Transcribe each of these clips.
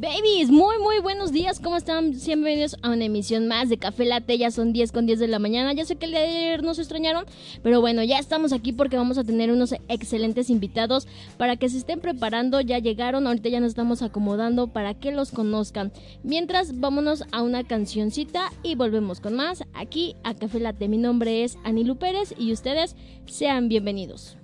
Babies, muy muy buenos días, ¿cómo están? Bienvenidos a una emisión más de Café Latte, ya son 10 con 10 de la mañana, ya sé que el día de ayer nos extrañaron, pero bueno, ya estamos aquí porque vamos a tener unos excelentes invitados para que se estén preparando, ya llegaron, ahorita ya nos estamos acomodando para que los conozcan. Mientras, vámonos a una cancioncita y volvemos con más aquí a Café Latte. Mi nombre es Anilu Pérez y ustedes sean bienvenidos.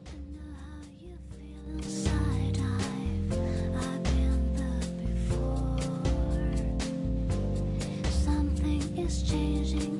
Is changing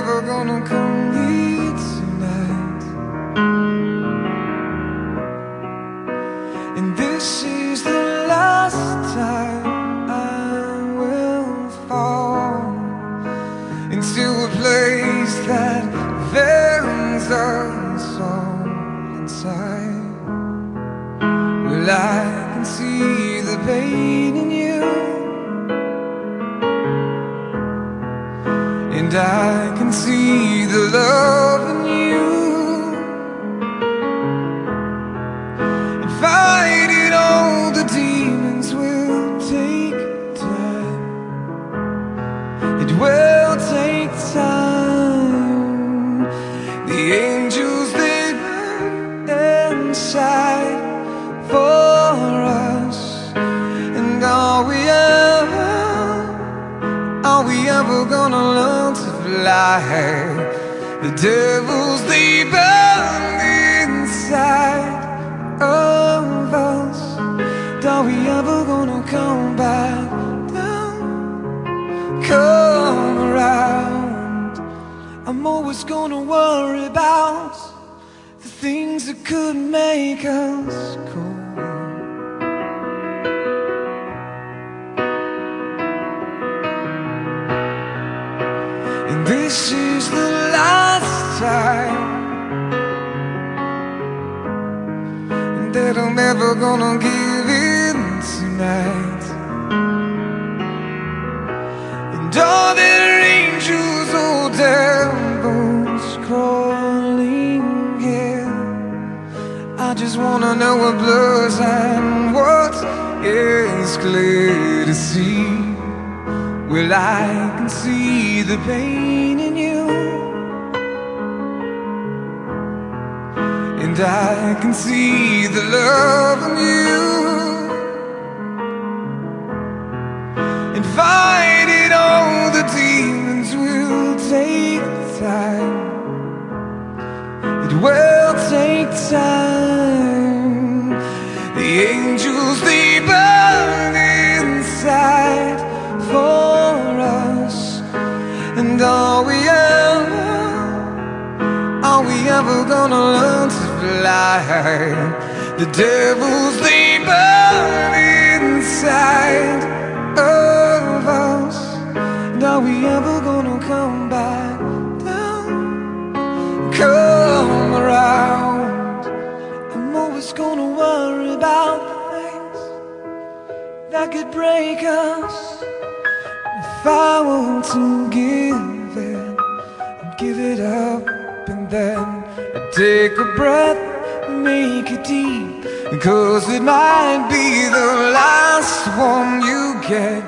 never gonna come blurs and what is clear to see. Well, I can see the pain in you. And I can see the love in you. And all the demons will take time. It will take time. Are we ever gonna learn to fly? The devil's burn inside of us. And are we ever gonna come back down? Come around. I'm always gonna worry about things that could break us. If I want to give it, I'd give it up then take a breath, make it deep. Cause it might be the last one you get,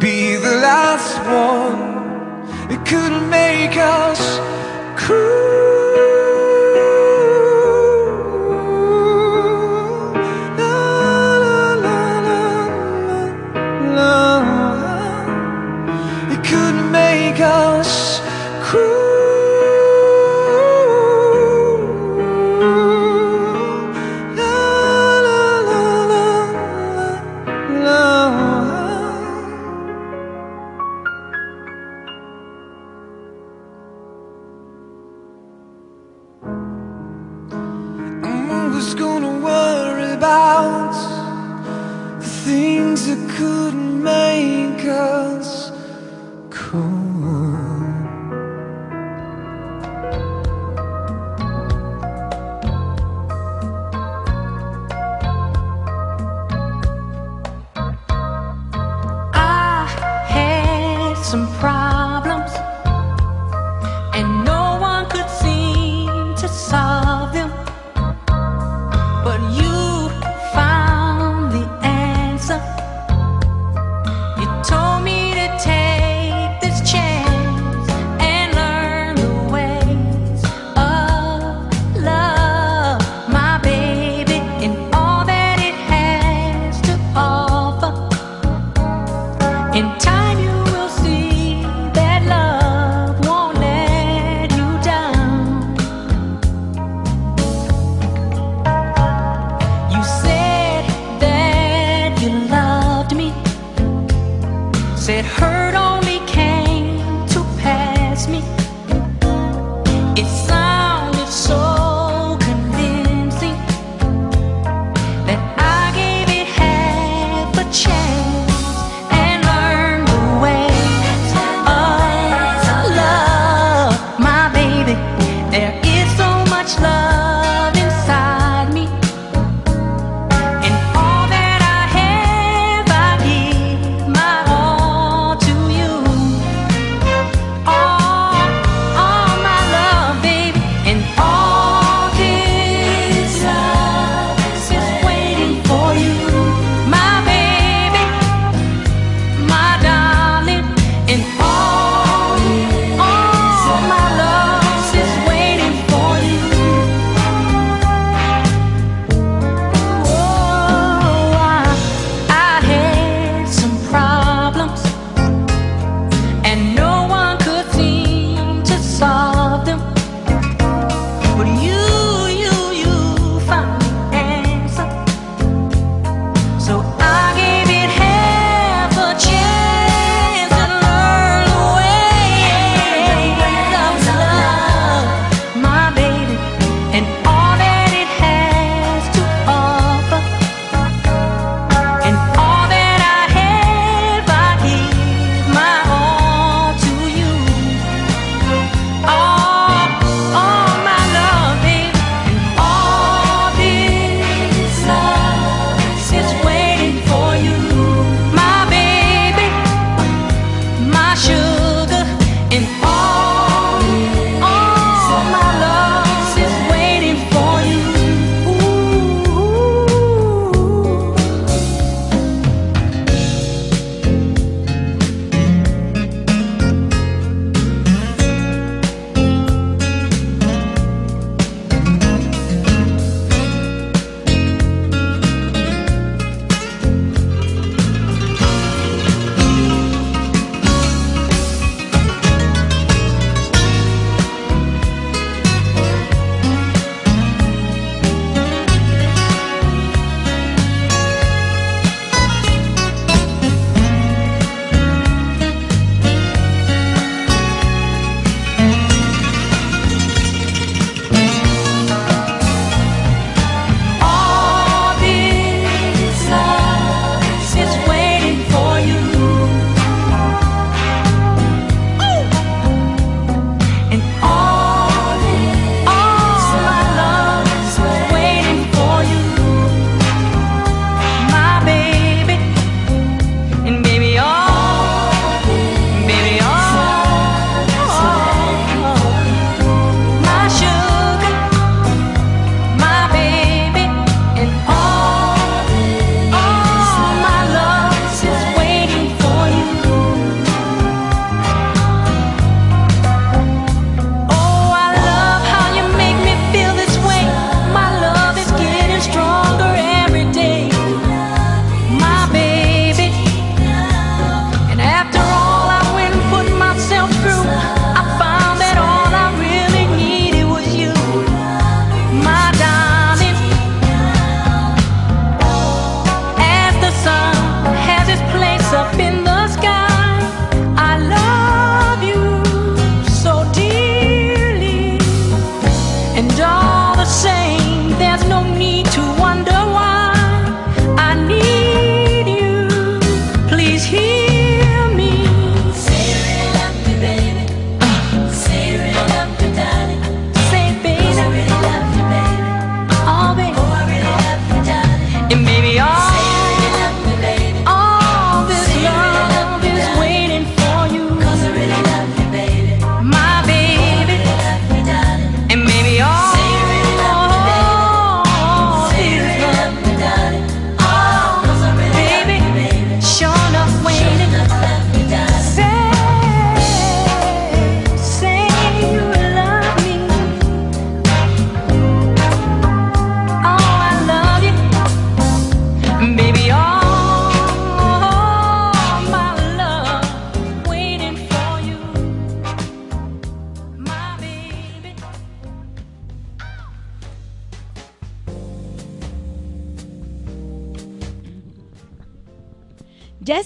be the last one. It could make us cruel. I'm gonna worry about the things that couldn't make us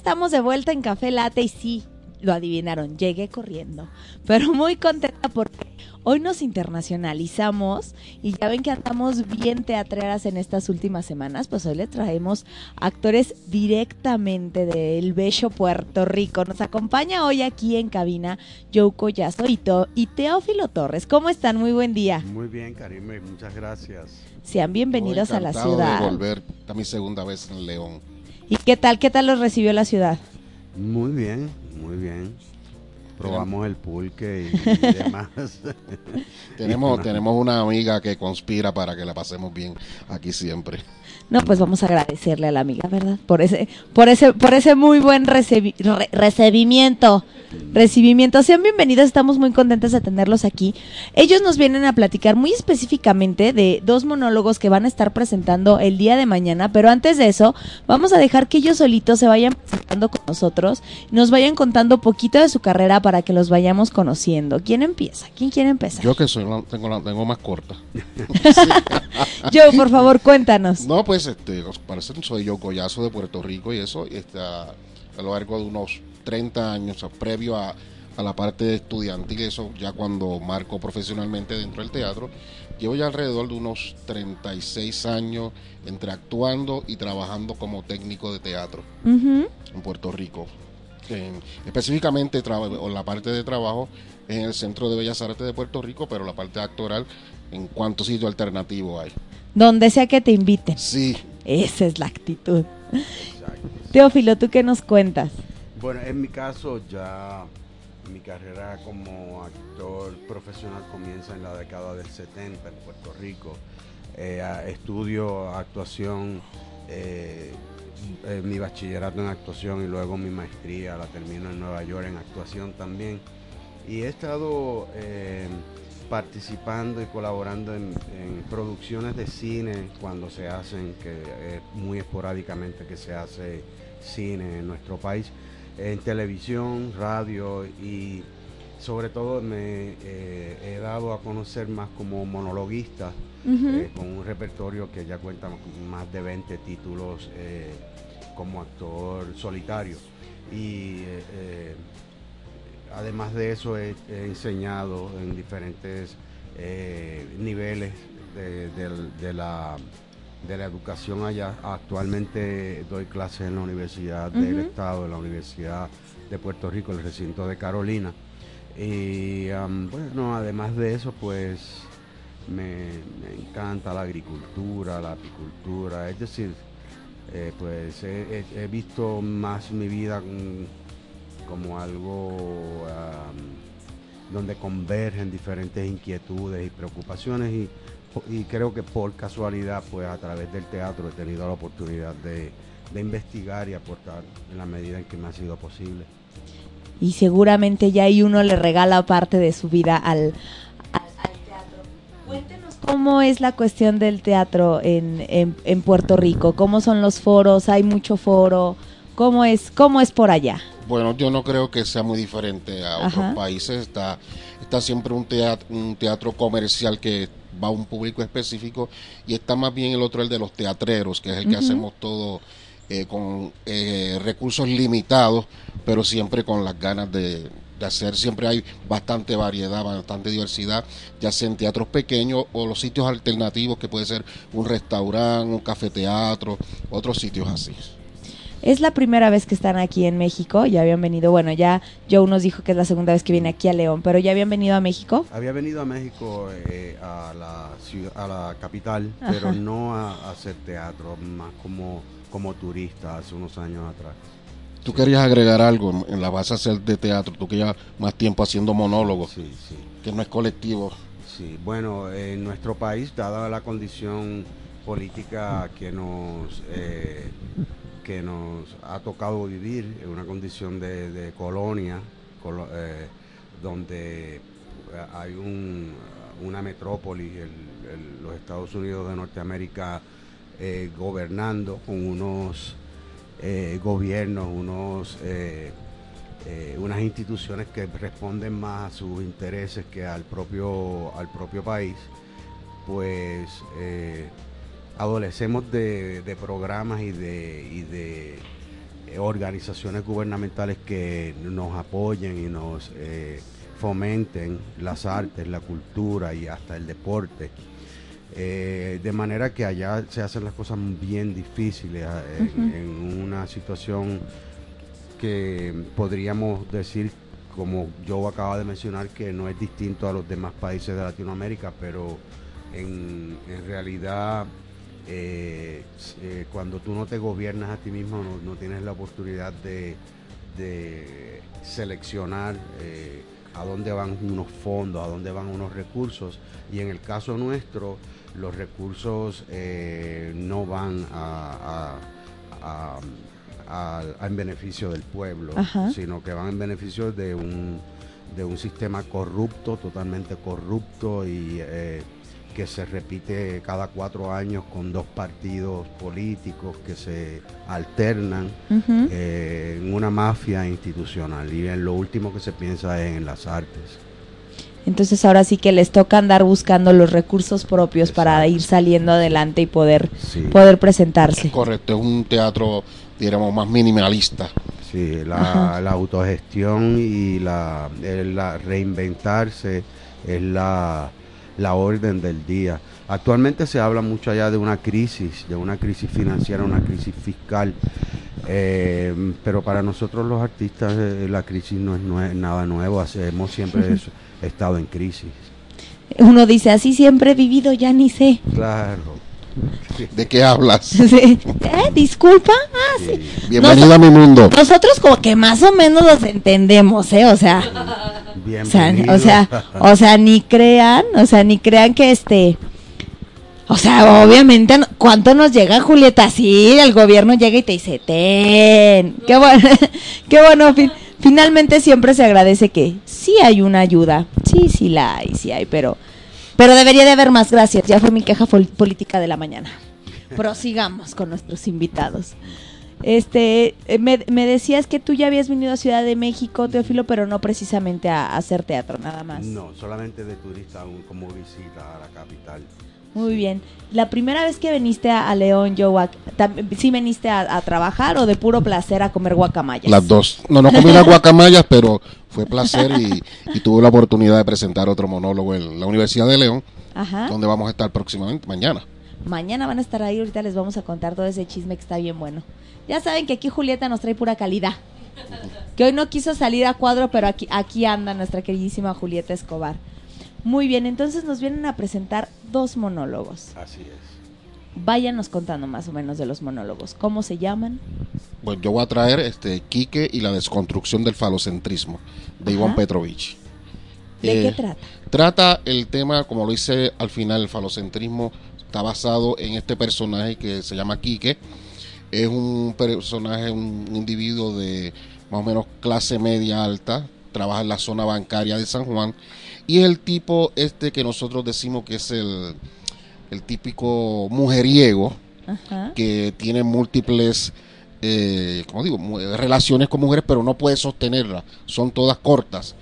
estamos de vuelta en Café Late y sí, lo adivinaron, llegué corriendo, pero muy contenta porque hoy nos internacionalizamos y ya ven que andamos bien teatreras en estas últimas semanas, pues hoy le traemos actores directamente del bello Puerto Rico. Nos acompaña hoy aquí en cabina Joe Collazo y, To- y Teófilo Torres. ¿Cómo están? Muy buen día. Muy bien, Karime, muchas gracias. Sean bienvenidos a la ciudad. de volver, es mi segunda vez en León. ¿Y qué tal? ¿Qué tal los recibió la ciudad? Muy bien, muy bien. Probamos el pulque y demás. Tenemos, Y- tenemos una amiga que conspira para que la pasemos bien aquí siempre. No, pues vamos a agradecerle a la amiga, ¿verdad? Por ese, por ese, por ese muy buen re- recibimiento. Recibimiento. Sean bienvenidos, estamos muy contentos de tenerlos aquí. Ellos nos vienen a platicar muy específicamente de dos monólogos que van a estar presentando el día de mañana, pero antes de eso, vamos a dejar que ellos solitos se vayan presentando con nosotros, nos vayan contando poquito de su carrera para que los vayamos conociendo. ¿Quién empieza? ¿Quién quiere empezar? Yo que soy la- tengo la tengo más corta. Yo, por favor, cuéntanos. No, pues este, soy yo Collazo de Puerto Rico y eso, y este, a, a lo largo de unos 30 años, o sea, previo a, a la parte estudiantil, eso ya cuando marco profesionalmente dentro del teatro, llevo ya alrededor de unos 36 años entre actuando y trabajando como técnico de teatro. En Puerto Rico. En- específicamente o la parte de trabajo en el Centro de Bellas Artes de Puerto Rico, pero la parte actoral en cuánto sitio alternativo hay. Donde sea que te inviten. Sí, Esa es la actitud. Exacto. Teófilo, ¿tú qué nos cuentas? Bueno, en mi caso ya mi carrera como actor profesional comienza en la década del 70 en Puerto Rico. Eh, estudio actuación, eh, eh, mi bachillerato en actuación y luego mi maestría la termino en Nueva York en actuación también. Y he estado eh, participando y colaborando en, en producciones de cine cuando se hacen, que eh, muy esporádicamente que se hace cine en nuestro país, en televisión, radio y sobre todo me eh, he dado a conocer más como monologuista eh, con un repertorio que ya cuenta con más de 20 títulos eh, como actor solitario. Y además de eso he, he enseñado en diferentes eh, niveles de, la, de la educación allá. Actualmente doy clases en la Universidad del. Estado, en la Universidad de Puerto Rico, el recinto de Carolina. Y bueno, además de eso, pues me, me encanta la agricultura, la apicultura, es decir, eh, pues he, he- he visto más mi vida mm, como algo donde convergen diferentes inquietudes y preocupaciones y, creo que por casualidad, pues a través del teatro he tenido la oportunidad de, investigar y aportar en la medida en que me ha sido posible. Y seguramente ya ahí uno le regala parte de su vida al, teatro. Cuéntenos cómo es la cuestión del teatro en, en Puerto Rico. ¿Cómo son los foros? ¿Hay mucho foro? ¿Cómo es, cómo es por allá? Bueno, yo no creo que sea muy diferente a otros Ajá. países. Está, está siempre un teatro, un teatro comercial que va a un público específico y está más bien el otro, el de los teatreros, que es el que hacemos todo eh, con eh, recursos limitados, pero siempre con las ganas de, de hacer, siempre hay bastante variedad, bastante diversidad, ya sea en teatros pequeños o los sitios alternativos que puede ser un restaurante, un cafeteatro, otros sitios así. Es la primera vez que están aquí en México, ya habían venido, bueno, ya Joe nos dijo que es la segunda vez que viene aquí a León, pero ya habían venido a México. Había venido a México, eh, a, la ciudad, a la capital, Ajá. pero no a, a hacer teatro, más como, como turista hace unos años atrás. Tú querías agregar algo en la base a hacer de teatro, tú que llevas más tiempo haciendo monólogos, Sí, sí. que no es colectivo. Sí, bueno, en nuestro país, dada la condición política que nos eh, que nos ha tocado vivir, en una condición de, colonia, colo- eh, donde eh, hay un, una metrópoli, el- el- los Estados Unidos de Norteamérica, eh, gobernando con unos gobiernos, unos unas instituciones que responden más a sus intereses que al propio, al propio país, pues adolecemos de, de programas y de, y de eh, organizaciones gubernamentales que nos apoyen y nos eh, fomenten las artes, la cultura y hasta el deporte. Eh, de manera que allá se hacen las cosas bien difíciles en, en una situación que podríamos decir, como yo acaba de mencionar, que no es distinto a los demás países de Latinoamérica, pero en, en realidad eh, eh, cuando tú no te gobiernas a ti mismo, no, no tienes la oportunidad de, de seleccionar eh, a dónde van unos fondos, a dónde van unos recursos, y en el caso nuestro, los recursos no van a- a- a a- a- en beneficio del pueblo, Ajá. sino que van en beneficio de un, de un sistema corrupto, totalmente corrupto y que se repite cada cuatro años con dos partidos políticos que se alternan eh, en una mafia institucional y en lo último que se piensa es en las artes. Entonces ahora sí que les toca andar buscando los recursos propios para ir saliendo adelante y poder, Sí. poder presentarse. Correcto, es un teatro, diríamos, más minimalista. Sí, la, autogestión y la reinventarse es la, la orden del día. Actualmente se habla mucho allá de una crisis, de una crisis financiera, una crisis fiscal, eh, pero para nosotros los artistas eh, la crisis no es nada nuevo, hemos siempre es- estado en crisis. Uno dice, así siempre he vivido, ya ni sé. Claro. ¿De qué hablas? Sí. ¿Eh? ¿Disculpa? Ah, sí. Bienvenida a mi mundo. Nosotros como que más o menos los entendemos, ¿eh? O sea, o sea, Bienvenido. o sea, o sea, ni crean, o sea, ni crean que este... O sea, obviamente, ¿cuánto nos llega, Julieta? Sí, el gobierno llega y te dice, ten. Qué bueno, qué bueno. fin- finalmente siempre se agradece que sí hay una ayuda. Sí, sí la hay, sí hay, pero, pero debería de haber más. Gracias. Ya fue mi queja política de la mañana. Prosigamos con nuestros invitados. Este, eh, me, decías que tú ya habías venido a Ciudad de México, Teófilo, pero no precisamente a, hacer teatro, nada más. No, solamente de turista como visita a la capital. Muy bien. La primera vez que viniste a, León, tam- ¿sí viniste a, a trabajar o de puro placer a comer guacamayas? Las dos. No, no comí las guacamayas, pero fue placer y, y tuve la oportunidad de presentar otro monólogo en la Universidad de León, Ajá. donde vamos a estar próximamente, mañana. Mañana van a estar ahí, ahorita les vamos a contar todo ese chisme que está bien bueno. Ya saben que aquí Julieta nos trae pura calidad. Que hoy no quiso salir a cuadro, pero aquí, aquí anda nuestra queridísima Julieta Escobar. Muy bien, entonces nos vienen a presentar dos monólogos. Así es. Váyanos contando más o menos de los monólogos. ¿Cómo se llaman? Bueno, yo voy a traer este Quique y la desconstrucción del falocentrismo de Ajá. Iván Petrovich. ¿De Eh, qué trata? Trata el tema, como lo hice al final, el falocentrismo está basado en este personaje que se llama Quique. Es un personaje, un individuo de más o menos clase media alta, trabaja en la zona bancaria de San Juan y es el tipo este que nosotros decimos que es el, el típico mujeriego Ajá. que tiene múltiples, eh, como digo, relaciones con mujeres, pero no puede sostenerlas, son todas cortas.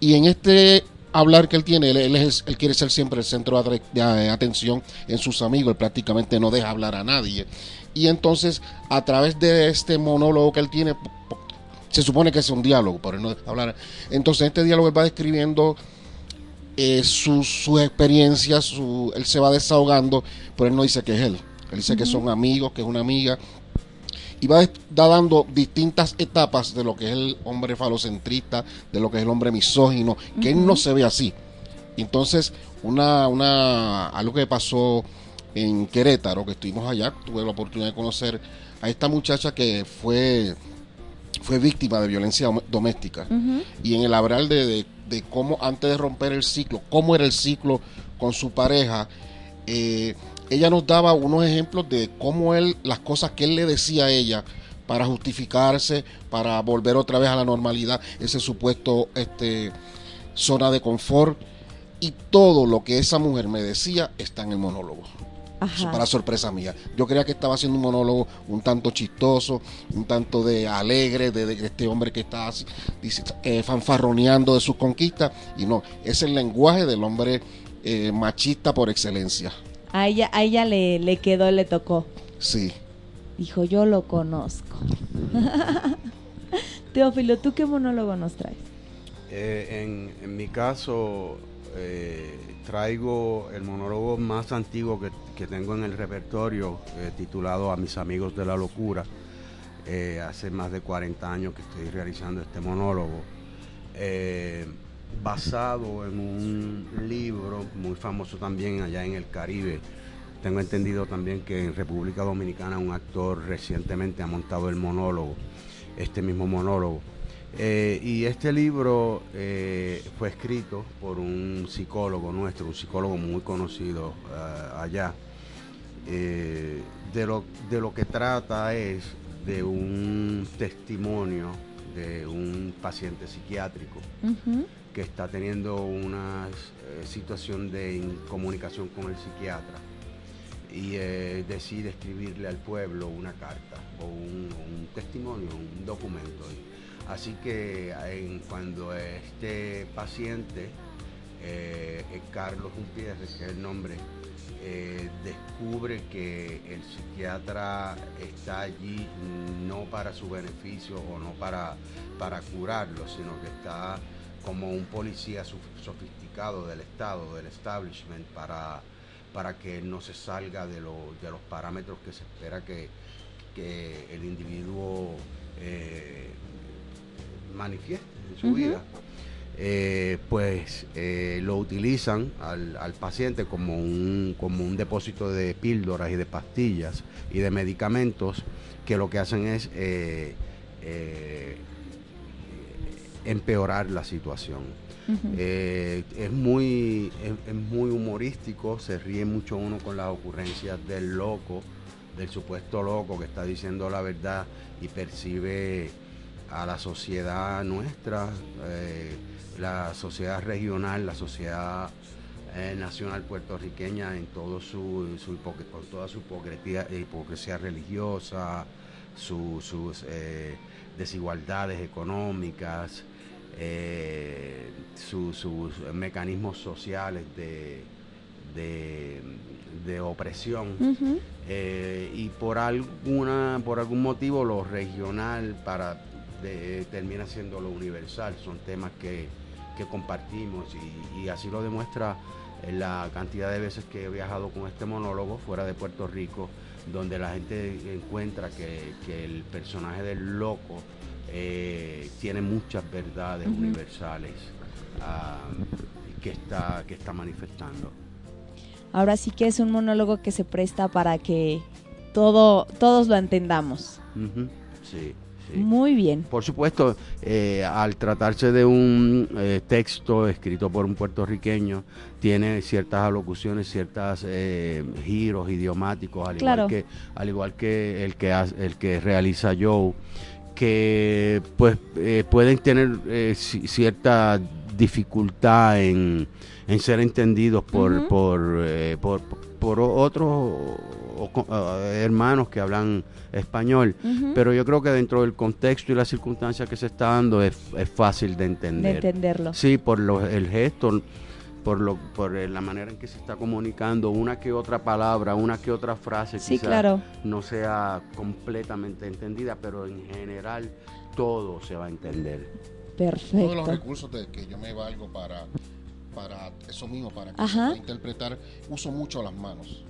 Y en este hablar que él tiene, él, él es- él quiere ser siempre el centro de, eh, atención en sus amigos, él prácticamente no deja hablar a nadie. Y entonces, a través de este monólogo que él tiene, se supone que es un diálogo, por él no hablar. Entonces, en este diálogo él va describiendo eh, sus sus experiencias, su, él se va desahogando, pero él no dice que es él. Él dice que son amigos, que es una amiga. Y va, da dando distintas etapas de lo que es el hombre falocentrista, de lo que es el hombre misógino, que él no se ve así. Entonces, una, una, algo que pasó en Querétaro, que estuvimos allá, tuve la oportunidad de conocer a esta muchacha que fue, fue víctima de violencia dom- doméstica. Y en el hablar de, de- de cómo antes de romper el ciclo, cómo era el ciclo con su pareja, eh, ella nos daba unos ejemplos de cómo él, las cosas que él le decía a ella para justificarse, para volver otra vez a la normalidad, ese supuesto este, zona de confort. Y todo lo que esa mujer me decía está en el monólogo. Ajá. Para sorpresa mía. Yo creía que estaba haciendo un monólogo un tanto chistoso, un tanto de alegre, de, de este hombre que está así, dice, eh, fanfarroneando de sus conquistas. Y no, es el lenguaje del hombre eh, machista por excelencia. A ella, a ella le, le quedó, le tocó. Sí. Dijo, yo lo conozco. Teófilo, ¿tú qué monólogo nos traes? Eh, en, en mi caso, eh, traigo el monólogo más antiguo que, que tengo en el repertorio, eh, titulado A mis amigos de la locura. Eh, hace más de 40 años que estoy realizando este monólogo, eh, basado en un libro muy famoso también allá en el Caribe. Tengo entendido también que en República Dominicana un actor recientemente ha montado el monólogo, este mismo monólogo. Eh, y este libro eh, fue escrito por un psicólogo nuestro, un psicólogo muy conocido eh, allá. Eh, de, lo, de lo que trata es de un testimonio de un paciente psiquiátrico que está teniendo una situación de incomunicación con el psiquiatra y eh, decide escribirle al pueblo una carta o un, un testimonio, un documento. Así que en- cuando este paciente, eh, eh, Carlos Gutiérrez, que es el nombre, eh, descubre que el psiquiatra está allí no para su beneficio o no para, para curarlo, sino que está como un policía sof- sofisticado del Estado, del establishment, para, para que no se salga de, lo- de los parámetros que se espera que, que el individuo manifieste en su vida. Eh, pues eh, lo utilizan al, al paciente como un, como un depósito de píldoras y de pastillas y de medicamentos que lo que hacen es eh, empeorar la situación. Es, muy, es, es muy humorístico, se ríe mucho uno con las ocurrencias del loco, del supuesto loco que está diciendo la verdad y percibe a la sociedad nuestra, eh, la sociedad regional, la sociedad eh, nacional puertorriqueña en todo su, con toda su hipocresía, hipocresía religiosa, su- sus eh, desigualdades económicas, su- sus mecanismos sociales de, de- de opresión. Eh, y por alguna por algún motivo lo regional para de- termina siendo lo universal. Son temas que, que compartimos y, y así lo demuestra eh, la cantidad de veces que he viajado con este monólogo fuera de Puerto Rico donde la gente encuentra que, que el personaje del loco eh, tiene muchas verdades universales ah, que está que está manifestando. Ahora sí que es un monólogo que se presta para que todo, todos lo entendamos. Sí, sí. Muy bien. Por supuesto, eh, al tratarse de un eh, texto escrito por un puertorriqueño, tiene ciertas alocuciones, ciertos giros idiomáticos, al Claro. igual que al igual que el que hace- el que realiza Joe, que pues eh, pueden tener eh, ci- cierta dificultad en, en ser entendidos por por, eh, por por otros o- o- eh, hermanos que hablan español. Pero yo creo que dentro del contexto y las circunstancias que se está dando es, es fácil de de entender. entenderlo. Sí, por lo- el gesto por, lo, por eh, la manera en que se está comunicando, una que otra palabra, una que otra frase, Sí, quizá claro. no sea completamente entendida, pero en general todo se va a entender. Uno de los Perfecto. recursos de que yo me valgo para, para eso mismo, para que se pueda interpretar, uso mucho las manos.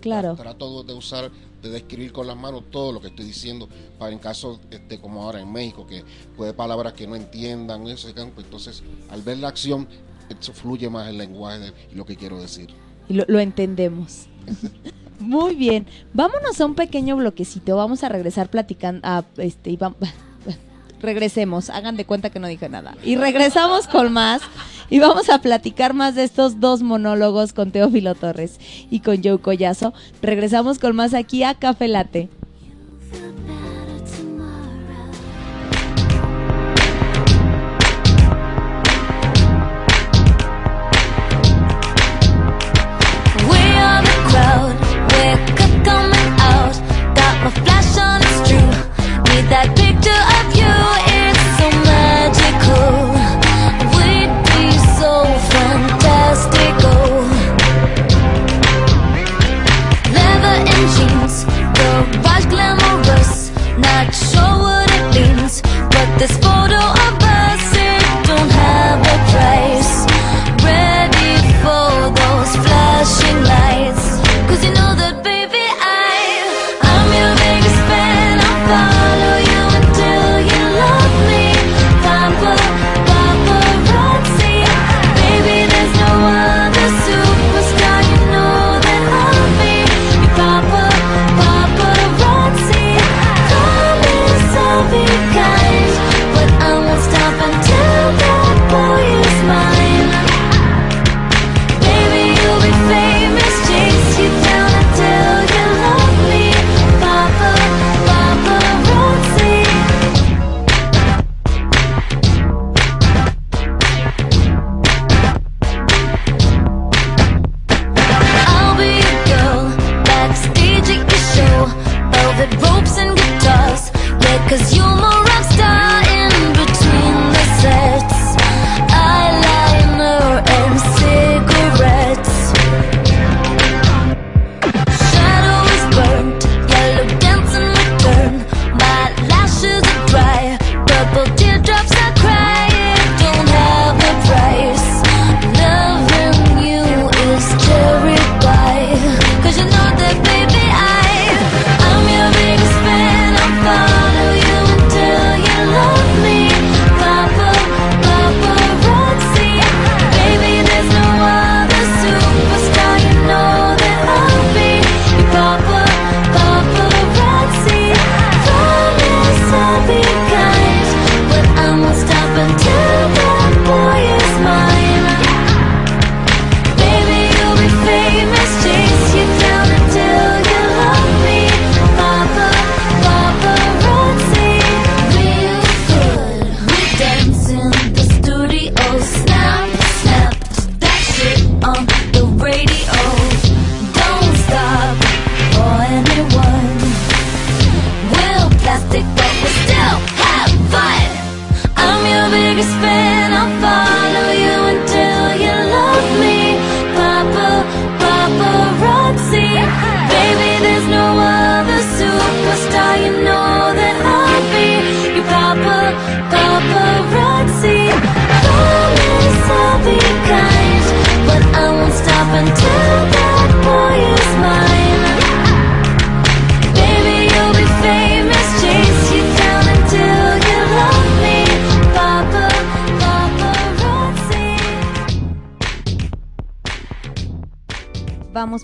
Claro. Trato de usar, de describir con las manos todo lo que estoy diciendo, para en caso este, como ahora en México, que puede palabras que no entiendan, ese campo, entonces al ver la acción, eso fluye más el lenguaje de y lo que quiero decir. Y lo, lo entendemos. Muy bien. Vámonos a un pequeño bloquecito. Vamos a regresar platicando. A, este, y vam- regresemos. Hagan de cuenta que no dije nada. Y regresamos con más. Y vamos a platicar más de estos dos monólogos con Teófilo Torres y con Joe Collazo. Regresamos con más aquí a Café Late. We this boy.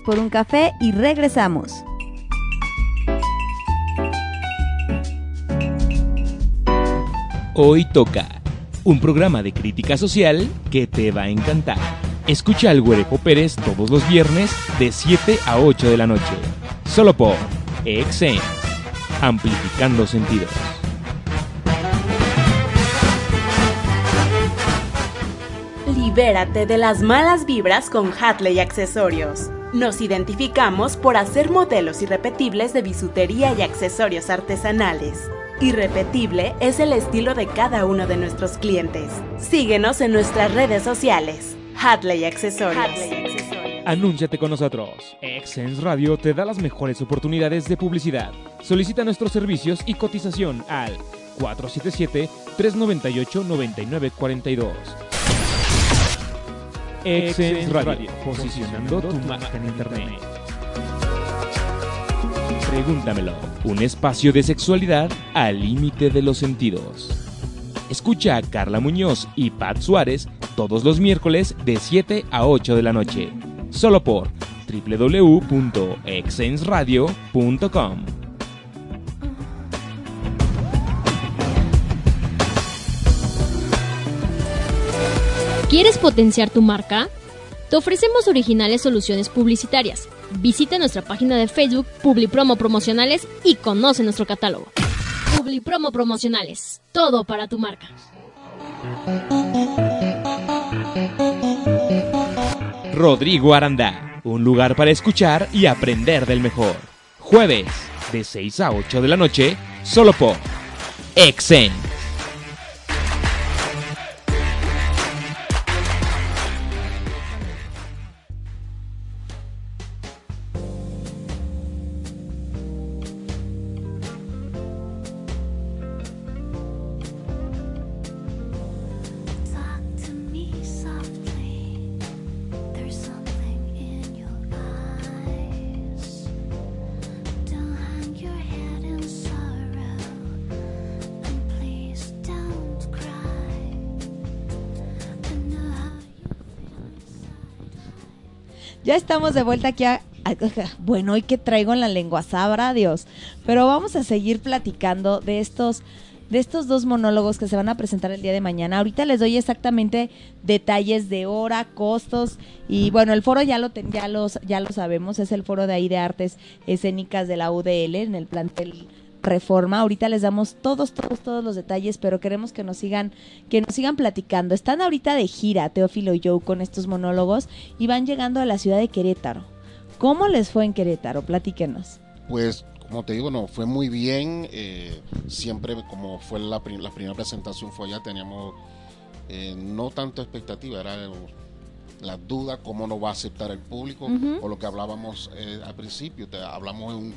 Por un café y regresamos. Hoy toca un programa de crítica social que te va a encantar. Escucha al Güerejo Pérez todos los viernes de 7 a 8 de la noche. Solo por XN. Amplificando sentidos. Libérate de las malas vibras con Hatley Accesorios. Nos identificamos por hacer modelos irrepetibles de bisutería y accesorios artesanales. Irrepetible es el estilo de cada uno de nuestros clientes. Síguenos en nuestras redes sociales. Hadley Accesorios. Anúnciate con nosotros. Excense Radio te da las mejores oportunidades de publicidad. Solicita nuestros servicios y cotización al 477-398-9942. Excense Radio, posicionando tu marca en Internet. Pregúntamelo, un espacio de sexualidad al límite de los sentidos. Escucha a Carla Muñoz y Pat Suárez todos los miércoles de 7 a 8 de la noche, solo por www.exensradio.com. ¿Quieres potenciar tu marca? Te ofrecemos originales soluciones publicitarias. Visita nuestra página de Facebook Publipromo Promocionales y conoce nuestro catálogo. Publipromo Promocionales. Todo para tu marca. Rodrigo Aranda, un lugar para escuchar y aprender del mejor. Jueves, de 6 a 8 de la noche, solo por Exen. Estamos de vuelta aquí a... Bueno, ¿y qué traigo en la lengua? Sabrá Dios. Pero vamos a seguir platicando de estos de estos dos monólogos que se van a presentar el día de mañana. Ahorita les doy exactamente detalles de hora, costos y bueno, el foro ya lo ten- ya los ya lo sabemos, es el foro de ahí de artes escénicas de la UDL en el plantel Reforma. Ahorita les damos todos todos todos los detalles, pero queremos que nos sigan que nos sigan platicando. Están ahorita de gira Teófilo y Joe con estos monólogos y van llegando a la ciudad de Querétaro. ¿Cómo les fue en Querétaro? Platíquenos. Pues, como te digo, no, fue muy bien. eh, siempre, como fue la, prim- la primera presentación, fue allá, teníamos eh, no tanto expectativa, era la duda cómo nos va a aceptar el público, o lo que hablábamos eh, al principio, te, hablamos en un,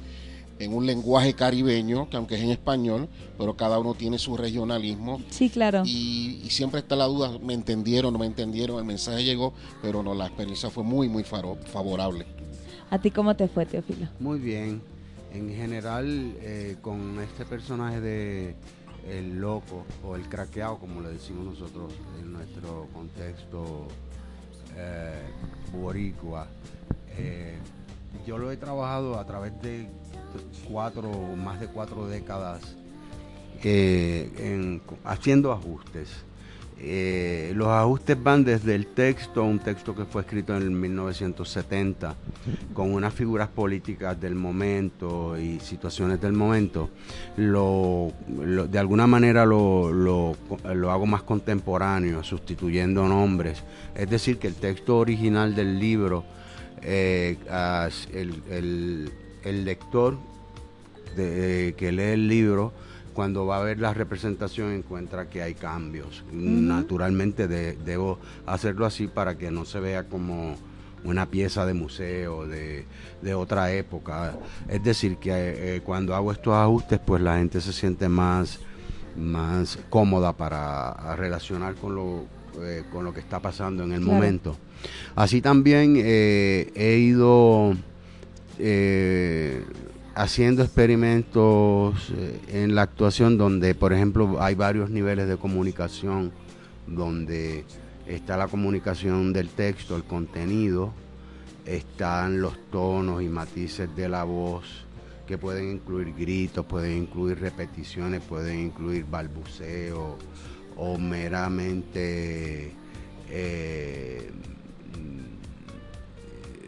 en un lenguaje caribeño, que aunque es en español, pero cada uno tiene su regionalismo. Sí, claro. Y, y siempre está la duda, ¿me entendieron, no me entendieron? El mensaje llegó, pero no, la experiencia fue muy, muy faro- favorable. ¿A ti cómo te fue, Teófilo? Muy bien. En general, eh, con este personaje de el loco o el craqueado, como le decimos nosotros en nuestro contexto eh, boricua, eh, yo lo he trabajado a través de cuatro, más de cuatro décadas, eh, en- haciendo ajustes. Eh, los ajustes van desde el texto, un texto que fue escrito en el 1970, con unas figuras políticas del momento y situaciones del momento, lo, de alguna manera lo, lo- hago más contemporáneo, sustituyendo nombres. Es decir, que el texto original del libro, eh, el- el lector de- que lee el libro, cuando va a ver la representación encuentra que hay cambios. Naturalmente de- debo hacerlo así para que no se vea como una pieza de museo de, de otra época. Es decir, que eh, cuando hago estos ajustes, pues la gente se siente más, más cómoda para relacionar con lo, eh, con lo que está pasando en el Claro. momento. Así también eh, he ido eh, haciendo experimentos eh, en la actuación donde, por ejemplo, hay varios niveles de comunicación, donde está la comunicación del texto, el contenido, están los tonos y matices de la voz, que pueden incluir gritos, pueden incluir repeticiones, pueden incluir balbuceo o meramente eh,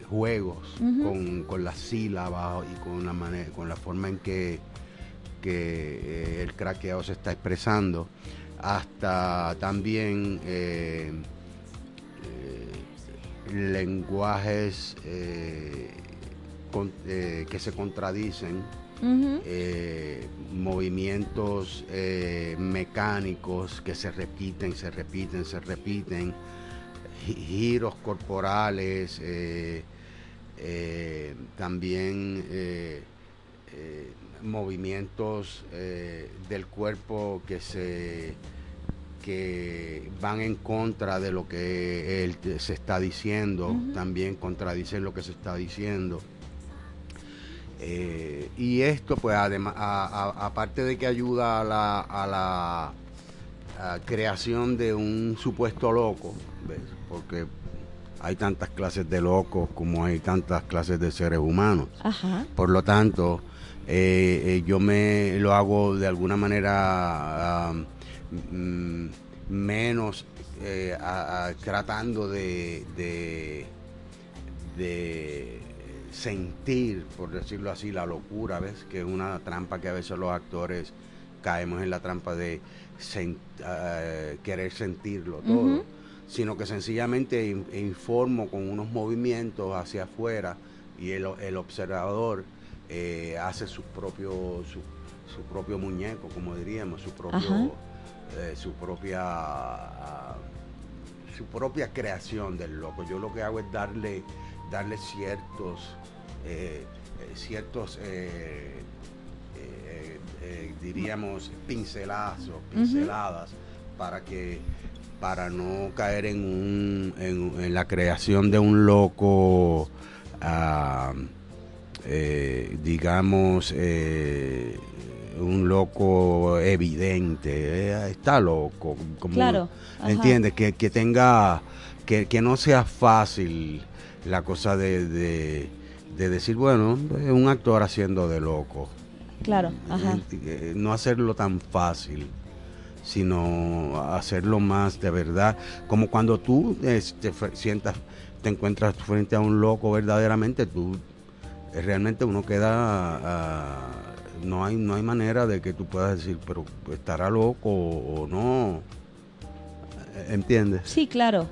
juegos con, con las sílabas y con la manera, con la forma en que, que eh, el craqueado se está expresando, hasta también eh, eh, lenguajes con- que se contradicen eh, movimientos eh, mecánicos que se repiten, se repiten, se repiten, gi- giros corporales, eh, eh, también eh, eh, movimientos del cuerpo que se que van en contra de lo que él se está diciendo, también contradicen lo que se está diciendo. Eh, y esto, pues, además, aparte de que ayuda a la, a la a creación de un supuesto loco, ¿ves? porque hay tantas clases de locos como hay tantas clases de seres humanos. Ajá. Por lo tanto, eh, eh, yo me lo hago de alguna manera mm, menos eh, a- a- tratando de, de, de sentir, por decirlo así, la locura, ¿ves? Que es una trampa que a veces los actores caemos en la trampa de ah, querer sentirlo todo. Sino que sencillamente in- informo con unos movimientos hacia afuera y el, el observador eh, hace su propio su, su propio muñeco, como diríamos, su propio eh, su propia su propia creación del loco. Yo lo que hago es darle darle ciertos eh, ciertos diríamos pincelazos, pinceladas para que para no caer en un en, en la creación de un loco ah, eh, digamos eh, un loco evidente eh, está loco como Claro, entiendes que, que tenga que, que no sea fácil la cosa de, de, de decir bueno es un actor haciendo de loco. Claro, ajá. eh, no hacerlo tan fácil, sino hacerlo más de verdad, como cuando tú eh, te fre- sientas, te encuentras frente a un loco verdaderamente, tú realmente uno queda, ah, no hay no hay manera de que tú puedas decir, pero estará loco o, o no, ¿entiendes? Sí, claro.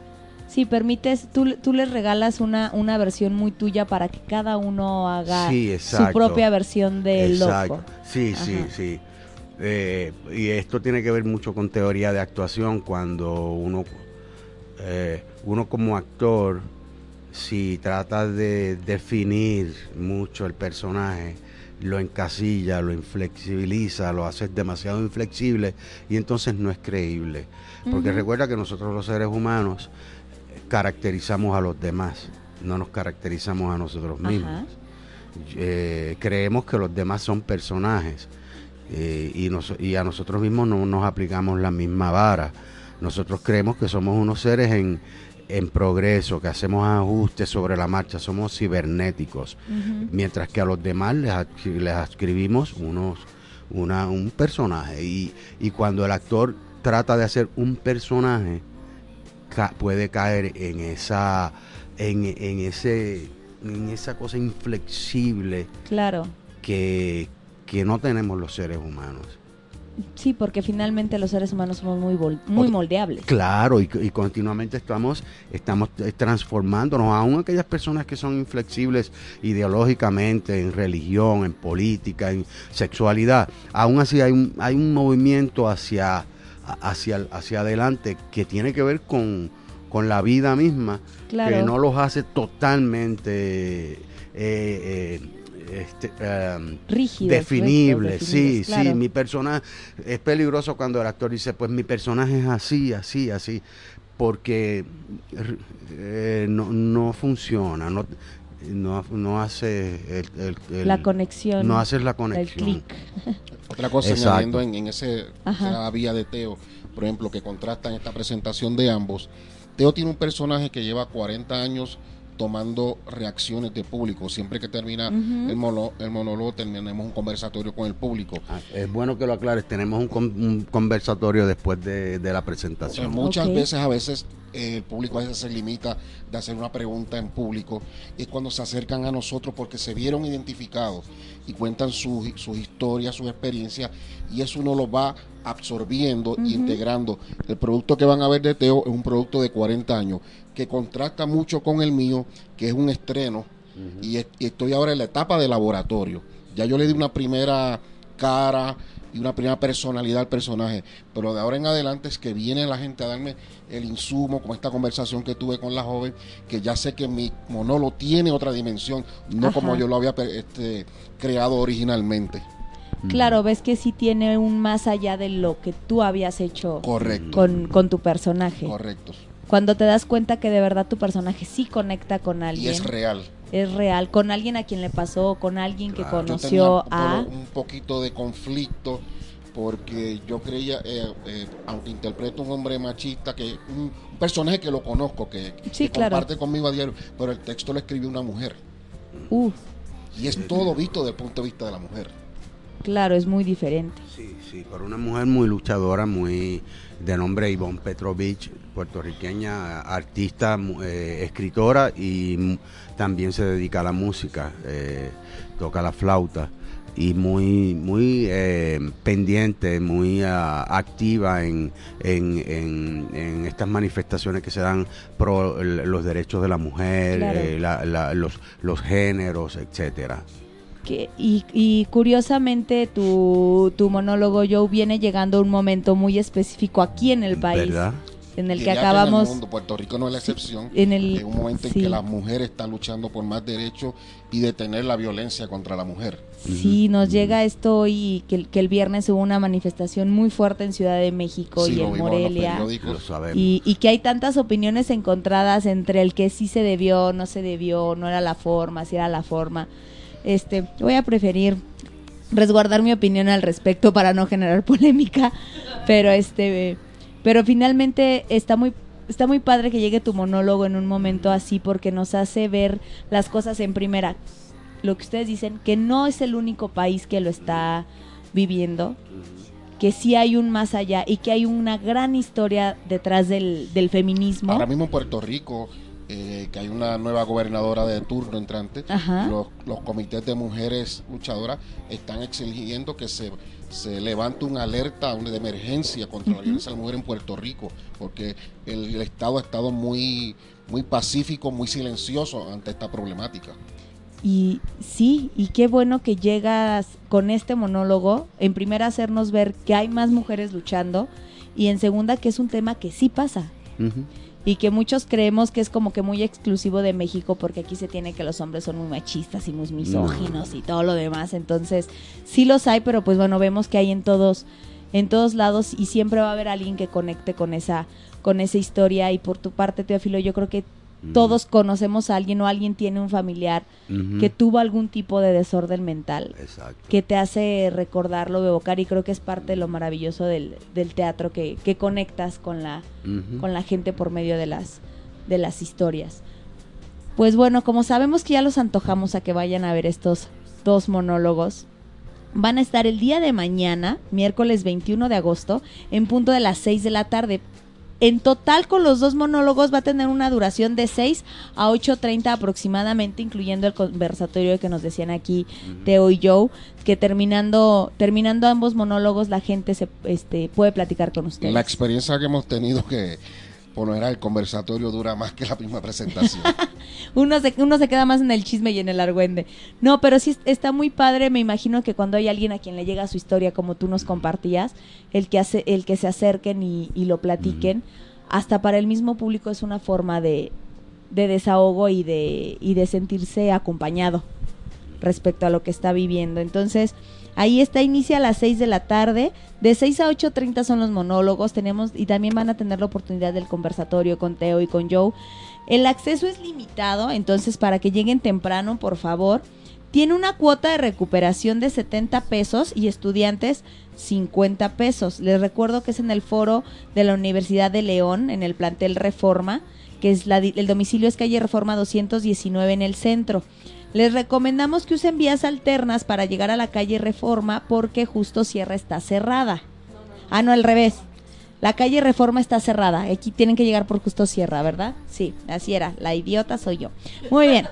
Sí, permites, tú, tú les regalas una, una versión muy tuya para que cada uno haga Sí, su propia versión del Exacto. loco. Sí, sí, sí. Eh, y esto tiene que ver mucho con teoría de actuación cuando uno, eh, uno como actor, si trata de definir mucho el personaje, lo encasilla, lo inflexibiliza, lo hace demasiado inflexible y entonces no es creíble. Porque recuerda que nosotros los seres humanos eh, caracterizamos a los demás, no nos caracterizamos a nosotros mismos. Eh, creemos que los demás son personajes eh, y, nos- y a nosotros mismos no nos aplicamos la misma vara. Nosotros creemos que somos unos seres en, en progreso, que hacemos ajustes sobre la marcha, somos cibernéticos, mientras que a los demás les, les escribimos unos, una, un personaje y, y cuando el actor trata de hacer un personaje, ca- puede caer en esa en, en ese en esa cosa inflexible Claro. que, que no tenemos los seres humanos. Sí, porque finalmente los seres humanos somos muy, muy moldeables. Claro, y, y continuamente estamos, estamos eh, transformándonos, aún aquellas personas que son inflexibles ideológicamente, en religión, en política, en sexualidad, aún así hay un, hay un movimiento hacia, hacia, hacia adelante que tiene que ver con, con la vida misma, Claro. que no los hace totalmente... eh, eh, este, em, Rígidos, definible, rectos, sí, claro. sí, mi personaje es peligroso cuando el actor dice, pues mi personaje es así, así, así, porque eh, no, no funciona, no, no, no hace el, el- el- La conexión. no haces la El conexión. Otra cosa, añadiendo en, en ese, esa vía de Teo, por ejemplo, que contrasta en esta presentación de ambos, Teo tiene un personaje que lleva 40 años tomando reacciones de público. Siempre que termina el, mono- el monólogo, tenemos un conversatorio con el público. Ah, Es bueno que lo aclares, tenemos un, con- un conversatorio después de, de la presentación. muchas veces, a veces, eh, el público a veces se limita de hacer una pregunta en público. Es cuando se acercan a nosotros porque se vieron identificados y cuentan sus sus historias, sus experiencias, y eso uno lo va absorbiendo e integrando. El producto que van a ver de Teo es un producto de 40 años que contrasta mucho con el mío, que es un estreno, y, es- y estoy ahora en la etapa de laboratorio. Ya yo le di una primera cara y una primera personalidad al personaje. Pero de ahora en adelante es que viene la gente a darme el insumo, como esta conversación que tuve con la joven, que ya sé que mi monólogo tiene otra dimensión, no Ajá. como yo lo había este, creado originalmente. Claro, ves que sí tiene un más allá de lo que tú habías hecho Correcto. con, con tu personaje. Correcto. Cuando te das cuenta que de verdad tu personaje sí conecta con Y alguien. es real. Es real, con alguien a quien le pasó, con alguien que Yo conoció tenía a... un poquito de conflicto porque yo creía, eh, eh, aunque interpreto un hombre machista, que un, un personaje que lo conozco, que, Sí, que claro. comparte conmigo a diario, pero el texto lo escribió una mujer. Uh, Y es todo visto desde el punto de vista de la mujer. claro, es muy diferente. Sí, sí, por una mujer muy luchadora, muy de nombre Ivonne Petrovich, puertorriqueña, artista, eh, escritora y también se dedica a la música, eh, toca la flauta y muy muy eh, pendiente, muy ah, activa en, en, en- en estas manifestaciones que se dan pro los derechos de la mujer, Claro. eh, la- la- los, los géneros, etcétera. Que, y, y curiosamente tu, tu monólogo Joe viene llegando a un momento muy específico aquí en el país. ¿Verdad? En el que acabamos... en el mundo, Puerto Rico no es la excepción. en el- un momento en sí. que las mujeres están luchando por más derechos y detener la violencia contra la mujer. Sí, nos llega esto hoy, que, el- que el viernes hubo una manifestación muy fuerte en Ciudad de México Sí, y lo en vimos en los Morelia. Y, y que hay tantas opiniones encontradas entre el que sí se debió, no se debió, no era la forma, si era la forma. Este, voy a preferir resguardar mi opinión al respecto para no generar polémica, pero este, pero finalmente está muy está muy padre que llegue tu monólogo en un momento así porque nos hace ver las cosas en primera. Lo que ustedes dicen que no es el único país que lo está viviendo, que sí hay un más allá y que hay una gran historia detrás del, feminismo. Ahora mismo Puerto Rico, eh, que hay una nueva gobernadora de turno entrante, los, los comités de mujeres luchadoras están exigiendo que se, se levante una alerta una de emergencia contra la violencia de la mujer en Puerto Rico, porque el, el Estado ha estado muy, muy pacífico, muy silencioso ante esta problemática. Y sí, y qué bueno que llegas con este monólogo, en primera hacernos ver que hay más mujeres luchando y en segunda que es un tema que sí pasa Ujú. Y que muchos creemos que es como que muy exclusivo de México porque aquí se tiene que los hombres son muy machistas y muy misóginos y todo lo demás, entonces sí los hay, pero pues bueno, vemos que hay en todos en todos lados y siempre va a haber alguien que conecte con esa con esa historia. Y por tu parte Teófilo, yo creo que todos conocemos a alguien o alguien tiene un familiar que tuvo algún tipo de desorden mental Exacto. que te hace recordarlo, evocar y creo que es parte de lo maravilloso del, del teatro que, que conectas con la, con la gente por medio de las, de las historias. Pues bueno, como sabemos que ya los antojamos a que vayan a ver estos dos monólogos, van a estar el día de mañana, miércoles 21 de agosto, en punto de las 6 de la tarde. En total con los dos monólogos va a tener una duración de 6 a 8.30 aproximadamente, incluyendo el conversatorio que nos decían aquí Teo y Joe, que terminando, terminando ambos monólogos la gente se este, puede platicar con ustedes. La experiencia que hemos tenido que por lo general el conversatorio dura más que la misma presentación. uno se, uno se queda más en el chisme y en el argüende. No, pero sí es- está muy padre. Me imagino que cuando hay alguien a quien le llega su historia, como tú nos compartías, el que, hace, el que se acerquen y, y lo platiquen, hasta para el mismo público es una forma de, de desahogo y de, y de sentirse acompañado respecto a lo que está viviendo. Entonces, ahí está, inicia a las 6 de la tarde. De 6 a 8.30 son los monólogos. Tenemos, y también van a tener la oportunidad del conversatorio con Teo y con Joe. El acceso es limitado, entonces para que lleguen temprano, por favor. Tiene una cuota de recuperación de 70 pesos y estudiantes 50 pesos. Les recuerdo que es en el foro de la Universidad de León, en el plantel Reforma, que es la, el domicilio es calle Reforma 219 en el centro. Les recomendamos que usen vías alternas para llegar a la calle Reforma porque justo Sierra está cerrada. Ah, no, al revés. La calle Reforma está cerrada. Aquí tienen que llegar por justo Sierra, ¿verdad? Sí, así era. La idiota soy yo. Muy bien.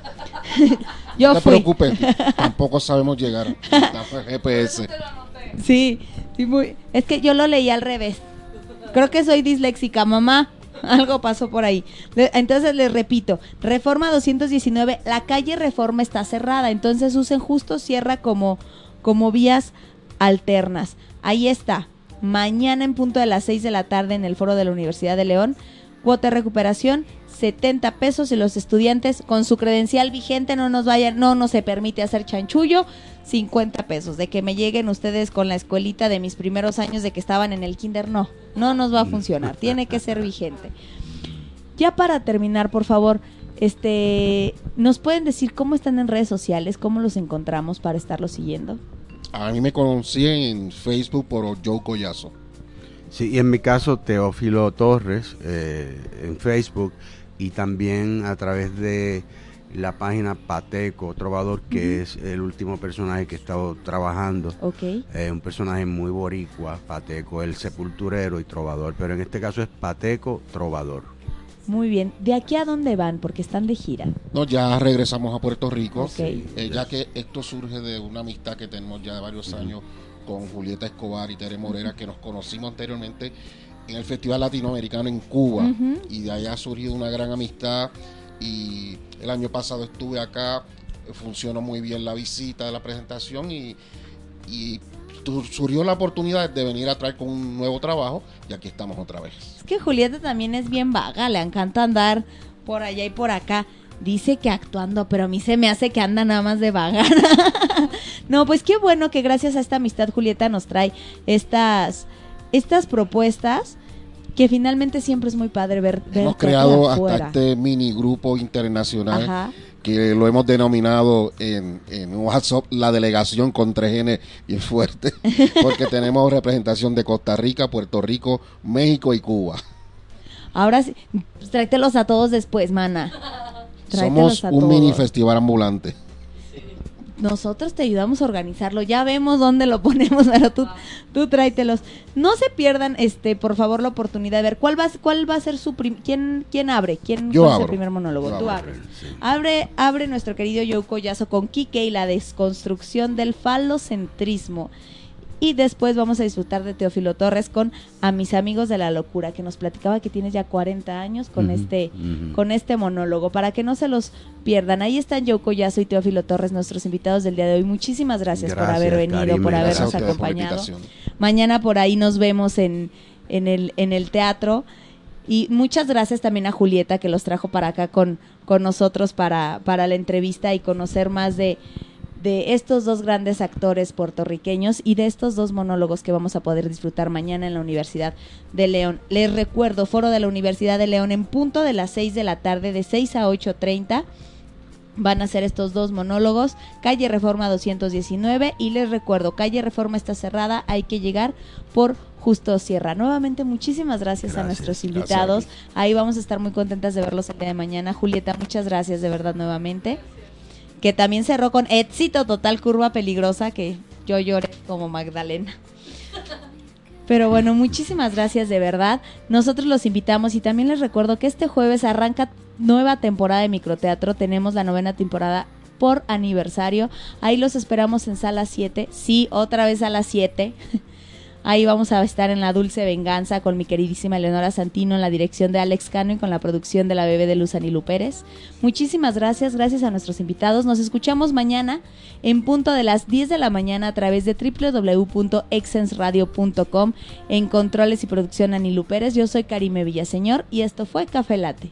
yo no te preocupes, tampoco sabemos llegar. Está por GPS. Sí, sí, muy. Es que yo lo leí al revés. Creo que soy disléxica, mamá. Algo pasó por ahí. Entonces les repito, Reforma 219, la calle Reforma está cerrada, entonces usen justo Sierra como, como vías alternas. Ahí está. Mañana en punto de las 6 de la tarde en el foro de la Universidad de León. Cuota de recuperación 70 pesos y los estudiantes con su credencial vigente no nos vayan, no nos se permite hacer chanchullo, 50 pesos. De que me lleguen ustedes con la escuelita de mis primeros años de que estaban en el kinder, no, no nos va a funcionar, tiene que ser vigente. Ya para terminar, por favor, este, ¿nos pueden decir cómo están en redes sociales, cómo los encontramos para estarlos siguiendo? A mí me conocían en Facebook por Joe Collazo. Sí, y en mi caso, Teófilo Torres eh, en Facebook y también a través de la página Pateco Trovador, que es el último personaje que he estado trabajando. Ok. Eh, un personaje muy boricua, Pateco, el sepulturero y trovador, pero en este caso es Pateco Trovador. Muy bien. ¿De aquí a dónde van? Porque están de gira. No, ya regresamos a Puerto Rico, Ok. eh, ya que esto surge de una amistad que tenemos ya de varios años con Julieta Escobar y Tere Morera, que nos conocimos anteriormente en el Festival Latinoamericano en Cuba, Ujú. y de ahí ha surgido una gran amistad, y el año pasado estuve acá, funcionó muy bien la visita de la presentación, y, y surgió la oportunidad de venir a traer con un nuevo trabajo, y aquí estamos otra vez. Es que Julieta también es bien vaga, le encanta andar por allá y por acá. Dice que actuando, pero a mí se me hace que anda nada más de vaga. no, pues qué bueno que gracias a esta amistad Julieta nos trae estas, estas propuestas que finalmente siempre es muy padre ver. ver Hemos creado hasta este mini grupo internacional Ajá. que lo hemos denominado en, en WhatsApp la delegación con 3N y es fuerte, porque tenemos representación de Costa Rica, Puerto Rico, México y Cuba. Ahora sí, tráetelos a todos después, mana. Tráetelos Somos a un todos. mini festival ambulante. Nosotros te ayudamos a organizarlo, ya vemos dónde lo ponemos, pero tú, tú tráetelos. No se pierdan, este, por favor, la oportunidad de ver cuál va, a- cuál va a ser su prim- quién, quién abre, quién Yo es el abro. primer monólogo. Yo Tú abro. abres. Abre, abre nuestro querido Joe Collazo con Kike y la desconstrucción del falocentrismo. Y después vamos a disfrutar de Teófilo Torres con A mis amigos de la locura, que nos platicaba que tienes ya 40 años con este con este monólogo, para que no se los pierdan. Ahí están Joe Collazo y Teófilo Torres, nuestros invitados del día de hoy. Muchísimas gracias, por haber venido, Karime, por habernos por acompañado. Mañana por ahí nos vemos en, en, el, en el teatro. Y muchas gracias también a Julieta que los trajo para acá con, con nosotros para, para la entrevista y conocer más de, de estos dos grandes actores puertorriqueños y de estos dos monólogos que vamos a poder disfrutar mañana en la Universidad de León. Les recuerdo, foro de la Universidad de León en punto de las 6 de la tarde, de 6 a 8.30 van a ser estos dos monólogos, calle Reforma 219 y les recuerdo, calle Reforma está cerrada, hay que llegar por Justo Sierra. Nuevamente muchísimas gracias, a nuestros invitados. Ahí vamos a estar muy contentas de verlos el día de mañana. Julieta, muchas gracias de verdad nuevamente. Que también cerró con éxito total curva peligrosa que yo lloré como Magdalena. Pero bueno, muchísimas gracias de verdad. Nosotros los invitamos y también les recuerdo que este jueves arranca nueva temporada de microteatro. Tenemos la novena temporada por aniversario. Ahí los esperamos en sala 7. Sí, otra vez a las 7. Ahí vamos a estar en La Dulce Venganza con mi queridísima Eleonora Santino en la dirección de Alex Cano y con la producción de la bebé de Luz Anilu Pérez. Muchísimas gracias, gracias a nuestros invitados. Nos escuchamos mañana en punto de las 10 de la mañana a través de www.exensradio.com en controles y producción Anilu Pérez. Yo soy Karime Villaseñor y esto fue Café Late.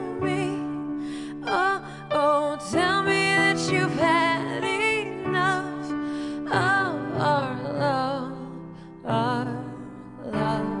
Oh, oh, tell me that you've had enough of our love, our love.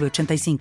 906985.